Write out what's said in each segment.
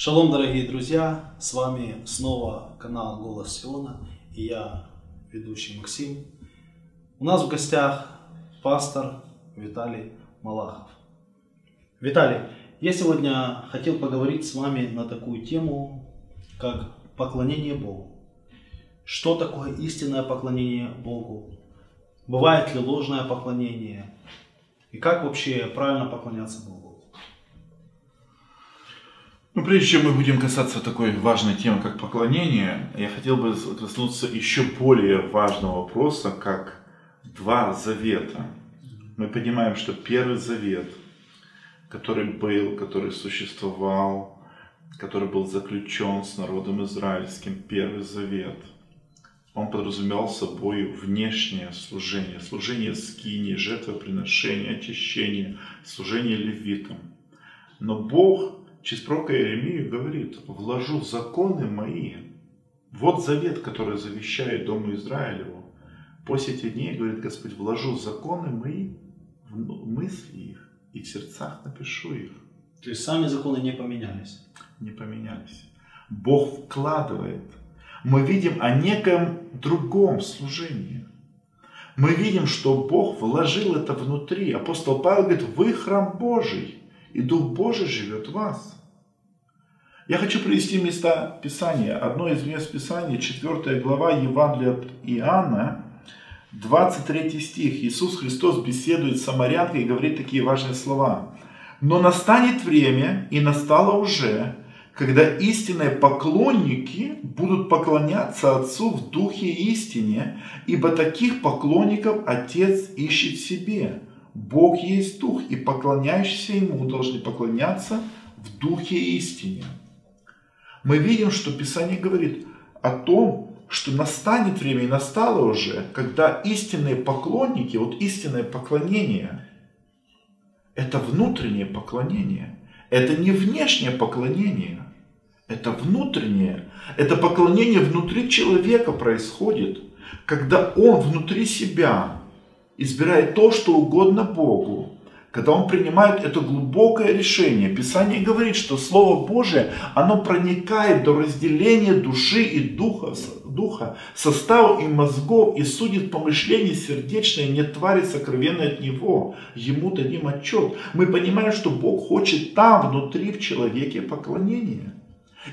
Шалом, дорогие друзья! С вами снова канал Голос Сиона и я, ведущий Максим. У нас в гостях пастор Виталий Малахов. Виталий, я сегодня хотел поговорить с вами на такую тему, как поклонение Богу. Что такое истинное поклонение Богу? Бывает ли ложное поклонение? И как вообще правильно поклоняться Богу? Ну, прежде чем мы будем касаться такой важной темы, как поклонение, я хотел бы коснуться еще более важного вопроса, как два завета. Мы понимаем, что первый завет, который был, который существовал, который был заключен с народом израильским, первый завет, он подразумевал собой внешнее служение, служение скини, жертвоприношение, очищение, служение левитам. Но Бог через пророка Иеремию говорит, вложу законы мои. Вот завет, который завещает Дому Израилеву. После этих дней, говорит Господь, вложу законы мои в мысли их и в сердцах напишу их. То есть сами законы не поменялись? Не поменялись. Бог вкладывает. Мы видим о неком другом служении. Мы видим, что Бог вложил это внутри. Апостол Павел говорит, вы храм Божий и Дух Божий живет в вас. Я хочу привести места Писания. Одно из мест Писания, 4 глава Евангелия от Иоанна, 23 стих. Иисус Христос беседует с самарянкой и говорит такие важные слова. «Но настанет время, и настало уже, когда истинные поклонники будут поклоняться Отцу в Духе истине, ибо таких поклонников Отец ищет себе. Бог есть Дух, и поклоняющиеся Ему должны поклоняться в Духе истине. Мы видим, что Писание говорит о том, что настанет время, и настало уже, когда истинные поклонники, вот истинное поклонение, это внутреннее поклонение, это не внешнее поклонение, это внутреннее, это поклонение внутри человека происходит, когда он внутри себя избирает то, что угодно Богу, когда он принимает это глубокое решение. Писание говорит, что Слово Божие, оно проникает до разделения души и духа, духа состава и мозгов, и судит помышления сердечные, не твари сокровенные от Него. Ему дадим отчет. Мы понимаем, что Бог хочет там, внутри, в человеке поклонения.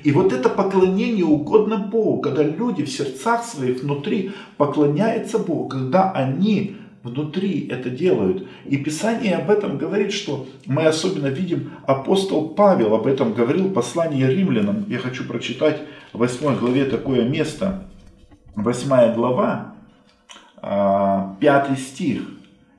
И вот это поклонение угодно Богу, когда люди в сердцах своих внутри поклоняются Богу, когда они внутри это делают. И Писание об этом говорит, что мы особенно видим, апостол Павел об этом говорил в послании римлянам. Я хочу прочитать в 8 главе такое место. 8 глава, 5 а, стих.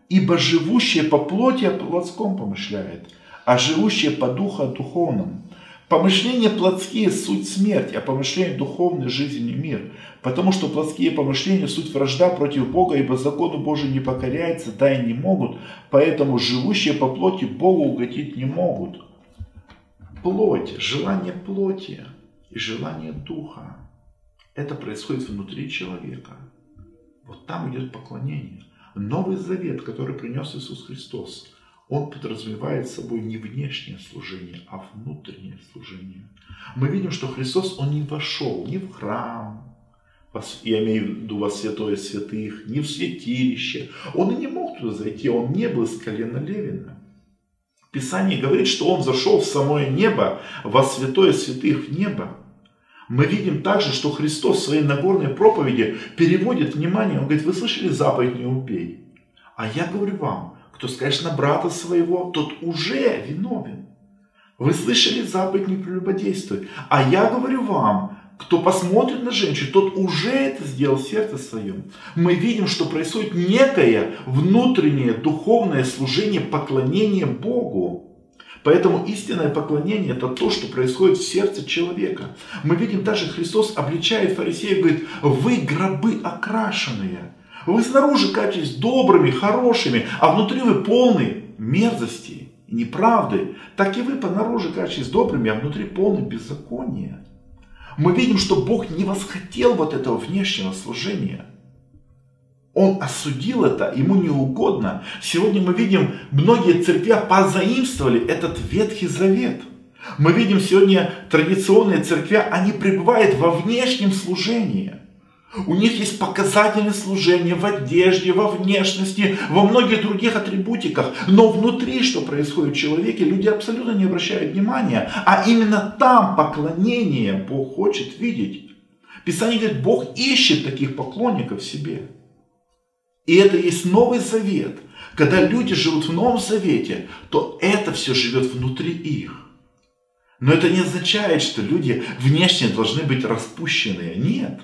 «Ибо живущие по плоти о плотском помышляет, а живущие по духу о духовном. Помышления плотские – суть смерть, а помышления духовные – жизнь и мир. Потому что плотские помышления – суть вражда против Бога, ибо закону Божию не покоряется, да и не могут, поэтому живущие по плоти Богу угодить не могут. Плоть, желание плоти и желание духа – это происходит внутри человека. Вот там идет поклонение. Новый завет, который принес Иисус Христос – он подразумевает собой не внешнее служение, а внутреннее служение. Мы видим, что Христос, Он не вошел ни в храм, я имею в виду во святое святых, ни в святилище. Он и не мог туда зайти, он не был с колена Левина. Писание говорит, что он зашел в самое небо, во святое святых в небо. Мы видим также, что Христос в своей Нагорной проповеди переводит внимание, он говорит, вы слышали заповедь «не убей». А я говорю вам, кто скажет на брата своего, тот уже виновен. Вы слышали заповедь не прелюбодействуй. А я говорю вам, кто посмотрит на женщину, тот уже это сделал в сердце своем. Мы видим, что происходит некое внутреннее духовное служение, поклонение Богу. Поэтому истинное поклонение это то, что происходит в сердце человека. Мы видим даже Христос обличает фарисеев, говорит, вы гробы окрашенные. Вы снаружи кажетесь добрыми, хорошими, а внутри вы полны мерзости неправды. Так и вы понаружи кажетесь добрыми, а внутри полны беззакония. Мы видим, что Бог не восхотел вот этого внешнего служения. Он осудил это, ему не угодно. Сегодня мы видим, многие церкви позаимствовали этот Ветхий Завет. Мы видим сегодня традиционные церкви, они пребывают во внешнем служении. У них есть показательное служение в одежде, во внешности, во многих других атрибутиках. Но внутри, что происходит в человеке, люди абсолютно не обращают внимания. А именно там поклонение Бог хочет видеть. Писание говорит, Бог ищет таких поклонников себе. И это есть Новый Завет. Когда люди живут в Новом Завете, то это все живет внутри их. Но это не означает, что люди внешне должны быть распущенные. Нет.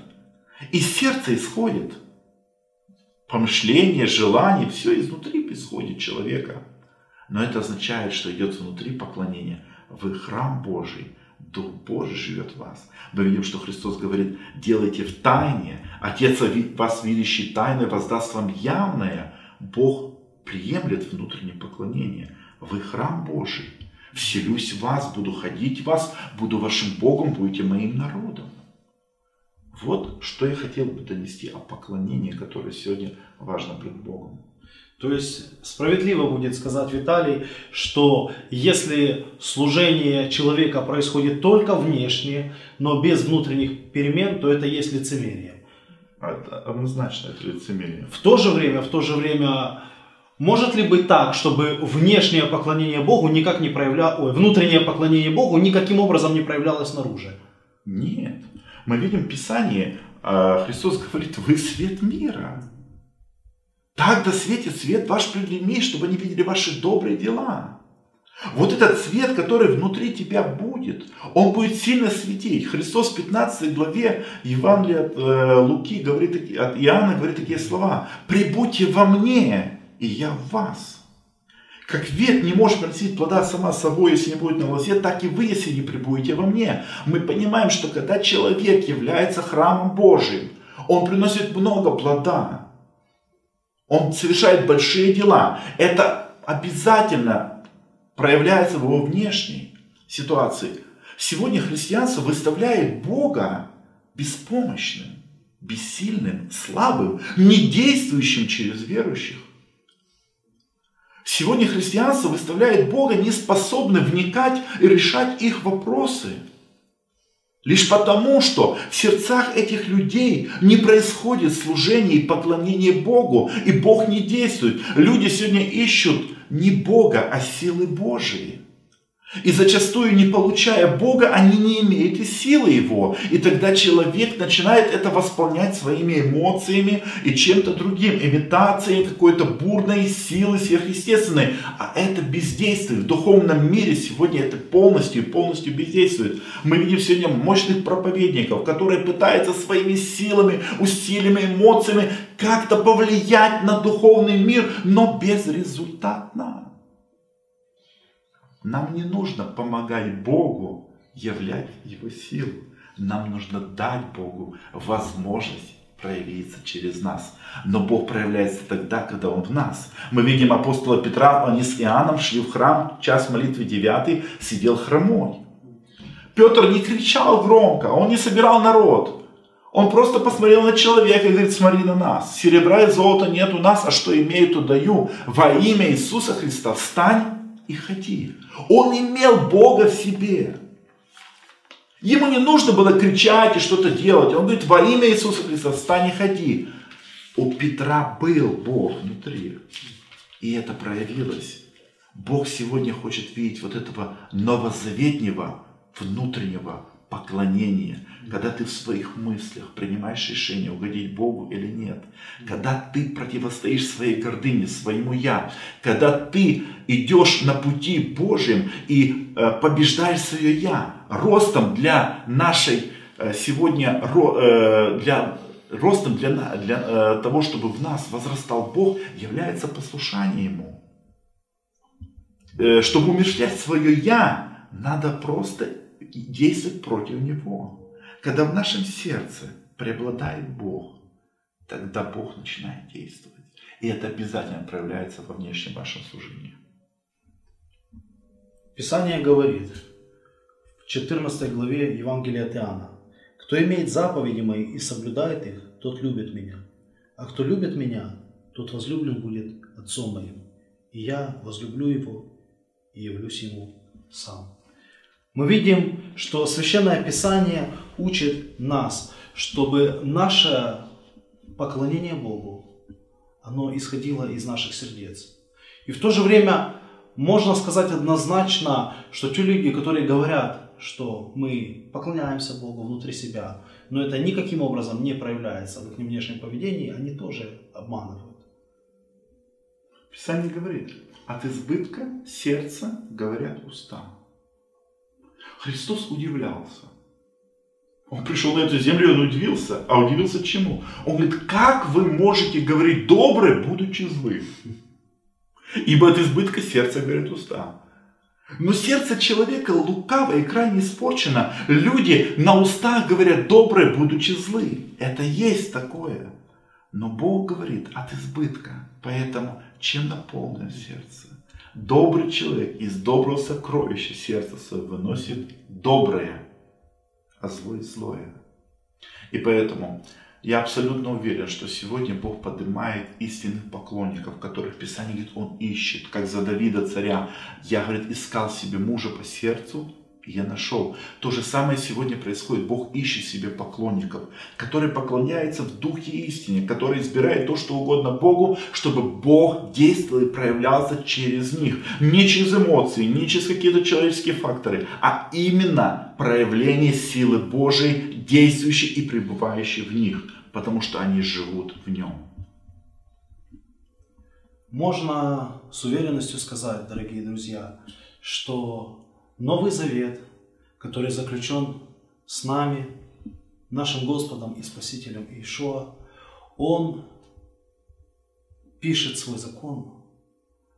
Из сердца исходит. Помышление, желание, все изнутри исходит человека. Но это означает, что идет внутри поклонение. Вы храм Божий, Дух Божий живет в вас. Мы видим, что Христос говорит, делайте в тайне. Отец вас, видящий тайны, воздаст вам явное. Бог приемлет внутреннее поклонение. Вы храм Божий. Вселюсь в вас, буду ходить в вас, буду вашим Богом, будете моим народом. Вот что я хотел бы донести о поклонении, которое сегодня важно пред Богом. То есть справедливо будет сказать Виталий, что если служение человека происходит только внешне, но без внутренних перемен, то это есть лицемерие. Это однозначно это лицемерие. В то же время, в то же время, может ли быть так, чтобы внешнее поклонение Богу никак не проявлялось, внутреннее поклонение Богу никаким образом не проявлялось снаружи? Нет. Мы видим в Писании, а, Христос говорит, вы свет мира. Так да светит свет ваш пред людьми, чтобы они видели ваши добрые дела. Вот этот свет, который внутри тебя будет, он будет сильно светить. Христос в 15 главе Евангелия от э, Луки говорит, от Иоанна говорит такие слова. «Прибудьте во мне, и я в вас». Как ветвь не может приносить плода сама собой, если не будет на лозе, так и вы, если не прибудете во мне. Мы понимаем, что когда человек является храмом Божиим, он приносит много плода. Он совершает большие дела. Это обязательно проявляется в его внешней ситуации. Сегодня христианство выставляет Бога беспомощным, бессильным, слабым, не действующим через верующих. Сегодня христианство выставляет Бога неспособным вникать и решать их вопросы. Лишь потому, что в сердцах этих людей не происходит служение и поклонение Богу, и Бог не действует. Люди сегодня ищут не Бога, а силы Божии. И зачастую, не получая Бога, они не имеют и силы Его. И тогда человек начинает это восполнять своими эмоциями и чем-то другим, имитацией какой-то бурной силы сверхъестественной. А это бездействие. В духовном мире сегодня это полностью, полностью бездействует. Мы видим сегодня мощных проповедников, которые пытаются своими силами, усилиями, эмоциями как-то повлиять на духовный мир, но безрезультатно. Нам не нужно помогать Богу являть Его силу. Нам нужно дать Богу возможность проявиться через нас. Но Бог проявляется тогда, когда Он в нас. Мы видим апостола Петра, они с Иоанном шли в храм, час молитвы 9, сидел хромой. Петр не кричал громко, он не собирал народ. Он просто посмотрел на человека и говорит, смотри на нас. Серебра и золота нет у нас, а что имею, то даю. Во имя Иисуса Христа встань и ходи. Он имел Бога в себе. Ему не нужно было кричать и что-то делать. Он говорит, во имя Иисуса Христа, встань и ходи. У Петра был Бог внутри. И это проявилось. Бог сегодня хочет видеть вот этого новозаветнего внутреннего поклонение, когда ты в своих мыслях принимаешь решение, угодить Богу или нет, когда ты противостоишь своей гордыне, своему «я», когда ты идешь на пути Божьим и э, побеждаешь свое «я», ростом для нашей э, сегодня, э, для ростом для, для того, чтобы в нас возрастал Бог, является послушание Ему. Чтобы умерщвлять свое «я», надо просто действовать против него. Когда в нашем сердце преобладает Бог, тогда Бог начинает действовать. И это обязательно проявляется во внешнем вашем служении. Писание говорит в 14 главе Евангелия от Иоанна, «Кто имеет заповеди мои и соблюдает их, тот любит меня. А кто любит меня, тот возлюблен будет Отцом моим. И я возлюблю его и явлюсь ему сам». Мы видим, что Священное Писание учит нас, чтобы наше поклонение Богу, оно исходило из наших сердец. И в то же время можно сказать однозначно, что те люди, которые говорят, что мы поклоняемся Богу внутри себя, но это никаким образом не проявляется в их внешнем поведении, они тоже обманывают. Писание говорит, от избытка сердца говорят уста. Христос удивлялся. Он пришел на эту землю, и он удивился. А удивился чему? Он говорит, как вы можете говорить доброе, будучи злы? Ибо от избытка сердца говорят уста. Но сердце человека лукаво и крайне испорчено. Люди на устах говорят доброе, будучи злы. Это есть такое. Но Бог говорит от избытка. Поэтому чем наполнено сердце? Добрый человек из доброго сокровища сердца своего выносит доброе, а злое злое. И поэтому я абсолютно уверен, что сегодня Бог поднимает истинных поклонников, которых Писание говорит, Он ищет, как за Давида царя. Я, говорит, искал себе мужа по сердцу, я нашел. То же самое сегодня происходит. Бог ищет себе поклонников, которые поклоняются в духе истине, которые избирают то, что угодно Богу, чтобы Бог действовал и проявлялся через них. Не через эмоции, не через какие-то человеческие факторы, а именно проявление силы Божией, действующей и пребывающей в них, потому что они живут в нем. Можно с уверенностью сказать, дорогие друзья, что Новый Завет, который заключен с нами, нашим Господом и Спасителем Иешуа, Он пишет свой закон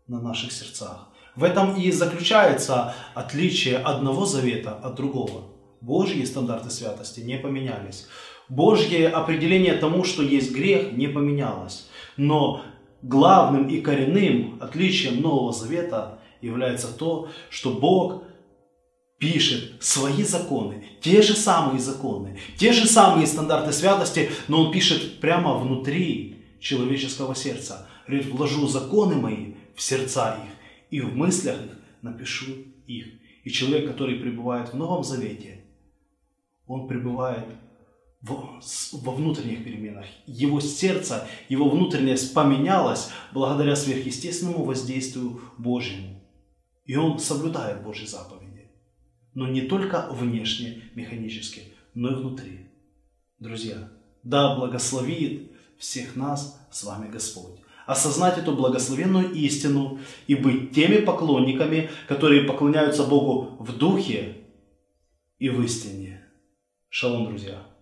на наших сердцах. В этом и заключается отличие одного завета от другого. Божьи стандарты святости не поменялись. Божье определение тому, что есть грех, не поменялось. Но главным и коренным отличием Нового Завета является то, что Бог пишет свои законы, те же самые законы, те же самые стандарты святости, но он пишет прямо внутри человеческого сердца. Говорит, вложу законы мои в сердца их, и в мыслях их напишу их. И человек, который пребывает в Новом Завете, он пребывает во внутренних переменах. Его сердце, его внутренность поменялось благодаря сверхъестественному воздействию Божьему. И он соблюдает Божьи заповеди но не только внешне, механически, но и внутри. Друзья, да благословит всех нас с вами Господь. Осознать эту благословенную истину и быть теми поклонниками, которые поклоняются Богу в духе и в истине. Шалом, друзья!